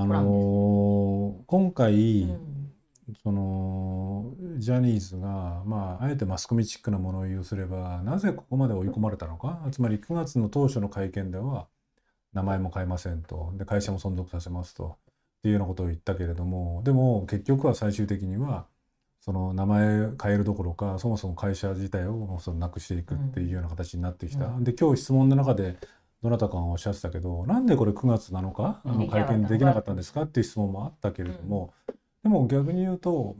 あのー今回、うん。そのジャニーズが、まあ、あえてマスコミチックなものを言うすればなぜここまで追い込まれたのか？つまり9月の当初の会見では名前も変えませんと。で会社も存続させますと。っていうようなことを言ったけれどもでも結局は最終的にはその名前変えるどころかそもそも会社自体をそのなくしていくっていうような形になってきた。うん。で今日質問の中でどなたかがおっしゃってたけどなんでこれ9月7日あの会見できなかったんですか？っていう質問もあったけれども、でも逆に言うと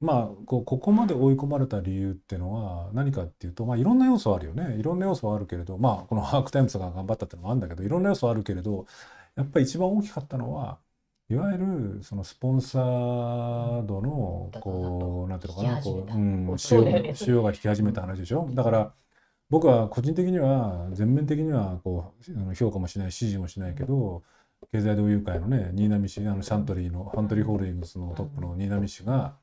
まあこうここまで追い込まれた理由っていうのは何かっていうと、まあ、いろんな要素はあるよね。いろんな要素はあるけれどまあこのアークタイムズが頑張ったっていうのもあるんだけどいろんな要素はあるけれどやっぱり一番大きかったのはいわゆるそのスポンサードのこうなんていうのかなこう、うん、潮が引き始めた話でしょ？だから僕は個人的には全面的にはこう評価もしない支持もしないけど経済同友会のね新浪氏あのサントリーのサントリーホールディングスのトップの新浪氏が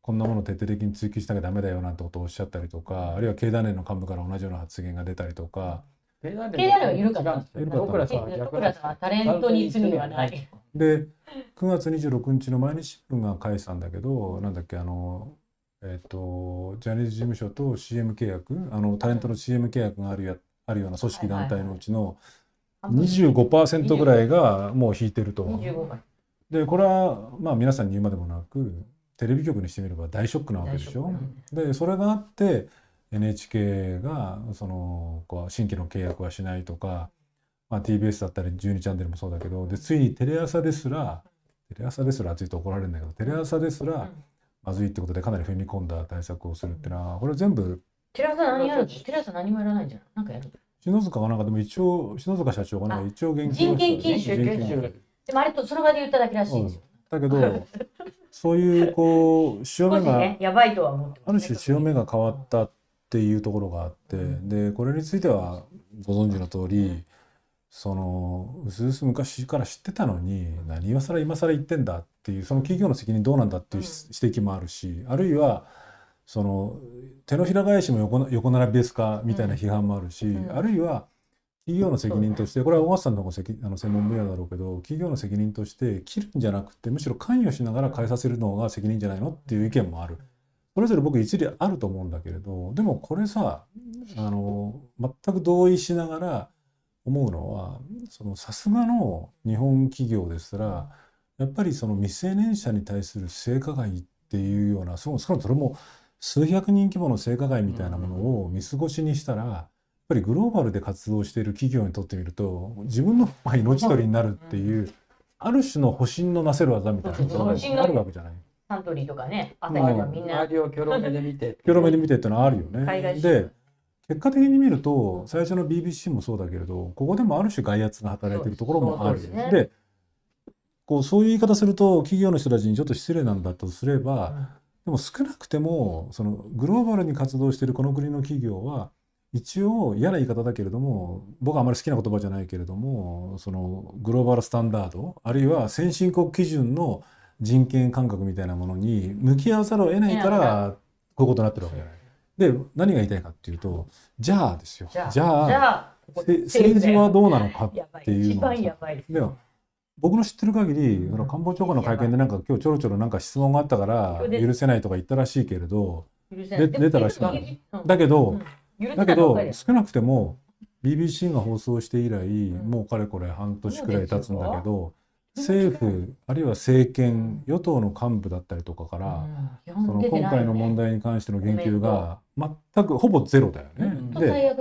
こんなものを徹底的に追及しなきゃダメだよなんてことをおっしゃったりとかあるいは経団連の幹部から同じような発言が出たりとか経団連は緩かったんです僕らさんは逆僕らさんはタレントに罪はない。で9月26日の毎日新聞が返したんだけどなんだっけあのえっ、とジャニーズ事務所と CM 契約あのタレントの CM 契約があるやあるような組織団体のうちの25%ぐらいがもう引いてると。25枚。でこれはまあ皆さんに言うまでもなくテレビ局にしてみれば大ショックなわけでしょ。でそれがあって NHK がそのこう新規の契約はしないとか、まあ、TBS だったり12チャンネルもそうだけどでついにテレ朝ですらテレ朝ですらついて怒られるんだけどテレ朝ですらまずいってことでかなり踏み込んだ対策をするっていうのはこれ全部テレ朝何やるの？テレ朝何もやらないんじゃない？なんかやる篠塚がなんかでも一応篠塚社長がねあ一応言及人権をした禁止。よね人権禁止。でもあれとその場で言っただけらしいん。ですよ。だけどそういうこう潮目がね、やばいとは思ってある種潮目が変わったっていうところがあって、でこれについてはご存知の通りそのうすうす昔から知ってたのに何今更今更言ってんだっていうその企業の責任どうなんだっていううん。指摘もあるし、あるいはその手のひら返しも横な横並びですかみたいな批判もあるし、うん。あるいは企業の責任として、これは小笠さんのあの専門分野だろうけど企業の責任として切るんじゃなくてむしろ関与しながら変えさせるのが責任じゃないのっていう意見もある。それぞれ僕一理あると思うんだけれどでもこれさあの全く同意しながら思うのはそのさすがの日本企業ですらやっぱりその未成年者に対する性加害っていうようなそそれも数百人規模の性加害みたいなものを見過ごしにしたらやっぱりグローバルで活動している企業にとってみると自分のまあ命取りになるっていうある種の保身のなせる技みたいなことがあるわけじゃない。サントリーとかね、朝日とかみんな周。りをキョロ目で見て。キョロ目で見てってのはあるよね。で結果的に見ると最初の BBC もそうだけれどここでもある種外圧が働いてるところもある。ですねでこうそういう言い方すると企業の人たちにちょっと失礼なんだとすれば、でも少なくてもそのグローバルに活動しているこの国の企業は一応嫌な言い方だけれども僕はあまり好きな言葉じゃないけれどもそのグローバルスタンダードあるいは先進国基準の人権感覚みたいなものに向き合わざるを得ないからこういうことになってるわけじゃない。で何が言いたいかっていうとじゃあですよじゃあ、政治はどうなのかっていうのはさやばいです。でも僕の知ってる限り、その官房長官の会見でなんか今日ちょろちょろなんか質問があったから許せないとか言ったらしいけれど出たらしい。だけど、だけど少なくても BBC が放送して以来、もうかれこれ半年くらい経つんだけど政府あるいは政権与党の幹部だったりとかから、うん。その今回の問題に関しての言及が全くほぼゼロだよね。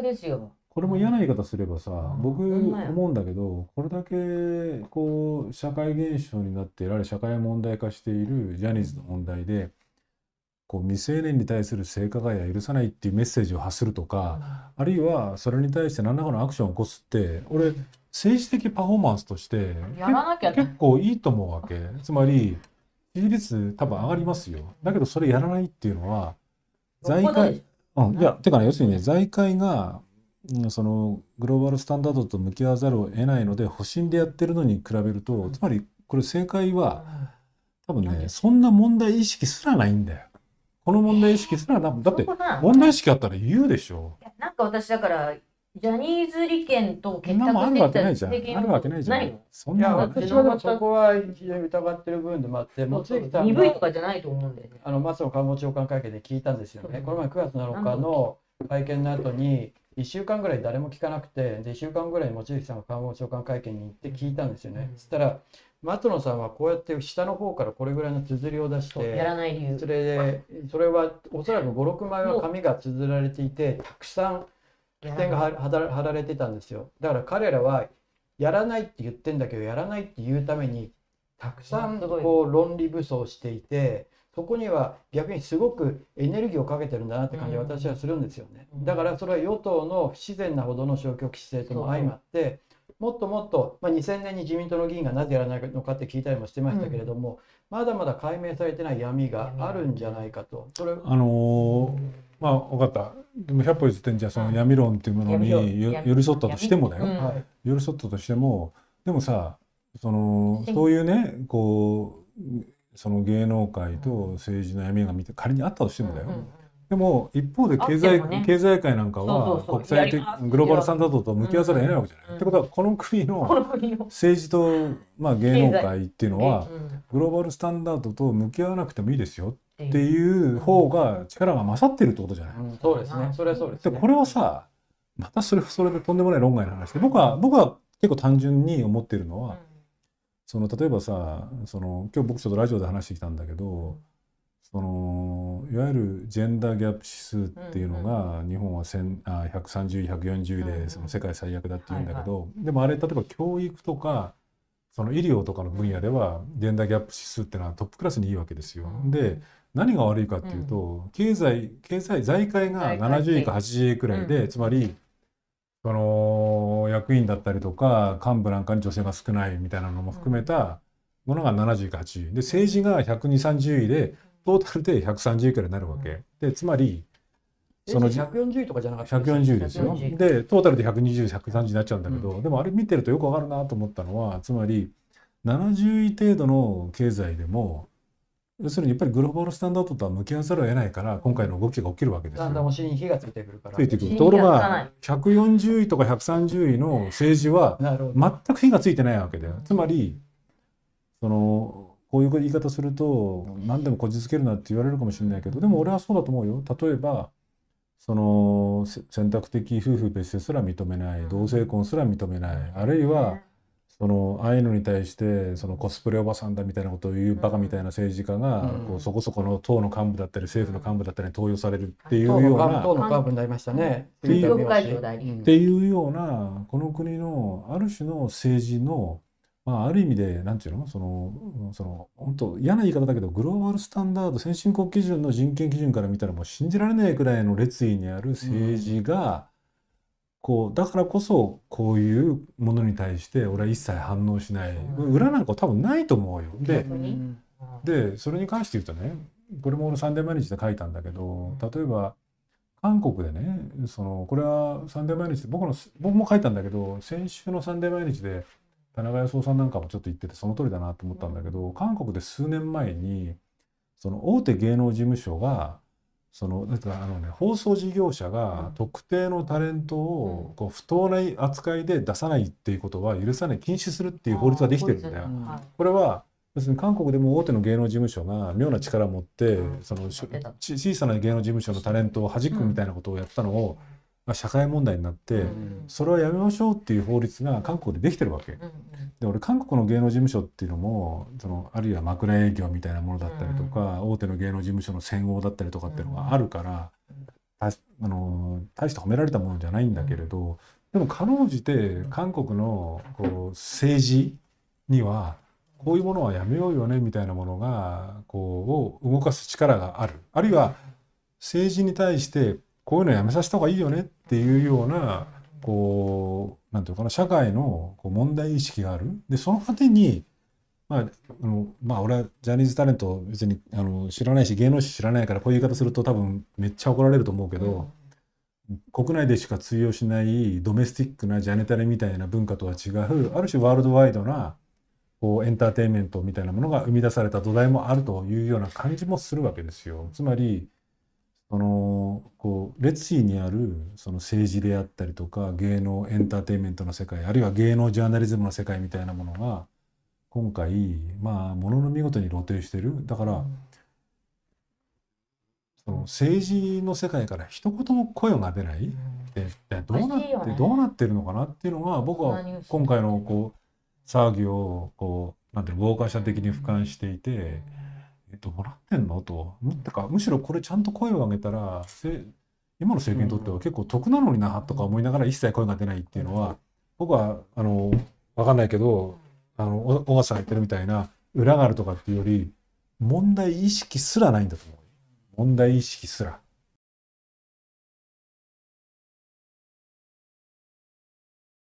ですよ。これも嫌な言い方すればさ、ん。僕思うんだけどこれだけこう社会現象になってある社会問題化しているジャニーズの問題でこう未成年に対する性加害は許さないっていうメッセージを発するとか、あるいはそれに対して何らかのアクションを起こすって俺政治的パフォーマンスとして結構いいと思うわけ。つまり支持率多分上がりますよ。だけどそれやらないっていうのは財界うん、いや、てかね、要するにね、財界が、うんそのグローバルスタンダードと向き合わざるを得ないので、保身でやってるのに比べると、つまり、これ正解は、多分ね、そんな問題意識すらないんだよ。この問題意識すらな、だって問題意識あったら言うでしょ。なんか私だからジャニーズ利権と結そんなもんある託してわけないじゃん。責任あるわけないじゃん何。いや、そんなの私はそこは非常に疑ってる部分でもあって、望月さん鈍いとがかじゃないと思うんだよね。あの松野官房長官会見で聞いたんですよね。この前9月7日の会見の後に、1週間ぐらい誰も聞かなくて、で1週間ぐらい望月さんが官房長官会見に行って聞いたんですよね。うん。そしたら、松野さんはこうやって下の方からこれぐらいの綴りを出しそうやらて、ない理由。そ。れで、それはおそらく5、6枚は紙が綴られていて、たくさんや点が貼ら貼られてたんですよ。だから彼らはやらないって言ってんだけどやらないって言うためにたくさんこう論理武装していてそこには逆にすごくエネルギーをかけてるんだなって感じが私はするんですよね、うん。だからそれは与党の不自然なほどの消極姿勢とも相まってもっともっと、まあ、2000年に自民党の議員がなぜやらないのかって聞いたりもしてましたけれども、まだまだ解明されてない闇があるんじゃないかと。それあのーまあ分かった。でも100歩譲ってんじゃあその闇論っていうものに寄り添ったとしてもだよ。うん。はい。寄り添ったとしてもでもさその選そういうねこうその芸能界と政治の闇が見て仮にあったとしてもだよ、うんうんでも一方で経済,、ね。経済界なんかは国際的グローバルスタンダードと向き合わざるを得ないわけじゃない。うんってことはこの国 この政治と、まあ、芸能界っていうのはうんグローバルスタンダードと向き合わなくてもいいですよってっていう方が力が勝ってるってことじゃない。うんそうですね。それはそうですね。でこれはさまたそれはそれでとんでもない論外の話で僕は僕は結構単純に思ってるのは、その例えばさその今日僕ちょっとラジオで話してきたんだけど、そのいわゆるジェンダーギャップ指数っていうのが、日本は1000あ130、140うんうんでその世界最悪だって言うんだけど、でもあれ例えば教育とかその医療とかの分野ではジェンダーギャップ指数っていうのはトップクラスにいいわけですよ。で何が悪いかっていうと、経済経済財界が財界70位か80位くらいで、うん。つまりその役員だったりとか幹部なんかに女性が少ないみたいなのも含めたものが70位か80位。で政治が12030位でトータルで130位くらいになるわけ、でつまりその140とかじゃなかった140ですよ。140でトータルで120130になっちゃうんだけど、でもあれ見てるとよくわかるなと思ったのはつまり70位程度の経済でも要するにやっぱりグローバルスタンダードとは向き合わざるを得ないから今回の動きが起きるわけですよ。だんだんお尻に火がついてくるから。ついてくる。ところがつかないが140位とか130位の政治はなるほど。全く火がついてないわけだよ。つまりそのこういう言い方すると何でもこじつけるなって言われるかもしれないけどでも俺はそうだと思うよ。例えばそのせ選択的夫婦別姓すら認めない同性婚すら認めないあるいはそのああいうのに対してそのコスプレおばさんだみたいなことを言うバカみたいな政治家がうん。こうそこそこの党の幹部だったり政府の幹部だったりに登用されるっていうような党の幹部になりましたね。っていうようなこの国のある種の政治の、まあ、ある意味でなんていうの？そのその本当嫌な言い方だけどグローバルスタンダード先進国基準の人権基準から見たらもう信じられないくらいの劣位にある政治が、こうだからこそこういうものに対して俺は一切反応しない、うん。裏なんか多分ないと思うよ。ででそれに関して言うとねこれも俺サンデー毎日で書いたんだけど例えば韓国でねそのこれはサンデー毎日で僕の僕も書いたんだけど先週のサンデー毎日で田中康夫さんなんかもちょっと言っててその通りだなと思ったんだけど韓国で数年前にその大手芸能事務所がそのだからあのね放送事業者が特定のタレントをこう不当な扱いで出さないっていうことは許さない禁止するっていう法律ができてるんだよ。これは要するに韓国でも大手の芸能事務所が妙な力を持って、うんその小さな芸能事務所のタレントを弾くみたいなことをやったのを、まあ社会問題になって、うん。それはやめましょうっていう法律が韓国でできてるわけ。で俺韓国の芸能事務所っていうのもそのあるいは枕営業みたいなものだったりとか、大手の芸能事務所の戦後だったりとかっていうのがあるから、たあの大して褒められたものじゃないんだけれど、でもかろうじて韓国のこう政治にはこういうものはやめようよねみたいなものがこうを動かす力がある。あるいは政治に対してこういうのやめさせた方がいいよねっていうようなこうなんていうのかな社会のこう問題意識があるでその果てにまああのまあ俺はジャニーズタレント別にあの知らないし芸能史知らないからこういう言い方すると多分めっちゃ怒られると思うけど、国内でしか通用しないドメスティックなジャネタレみたいな文化とは違うある種ワールドワイドなこうエンターテインメントみたいなものが生み出された土台もあるというような感じもするわけですよ。つまりそのこう列位にあるその政治であったりとか芸能エンターテインメントの世界あるいは芸能ジャーナリズムの世界みたいなものが今回まあものの見事に露呈してる。だからその政治の世界から一言も声が出ない。ででどうなってね。どうなってるのかなっていうのが僕は今回のこう騒ぎをこうなんていうの傍観者的に俯瞰していて。えどうなってんの？と。むてかむしろこれちゃんと声を上げたらせ今の政権にとっては結構得なのになとか思いながら一切声が出ないっていうのは僕はあの分かんないけどあのお小笠さんが言ってるみたいな裏があるとかっていうより問題意識すらないんだと思う。問題意識すら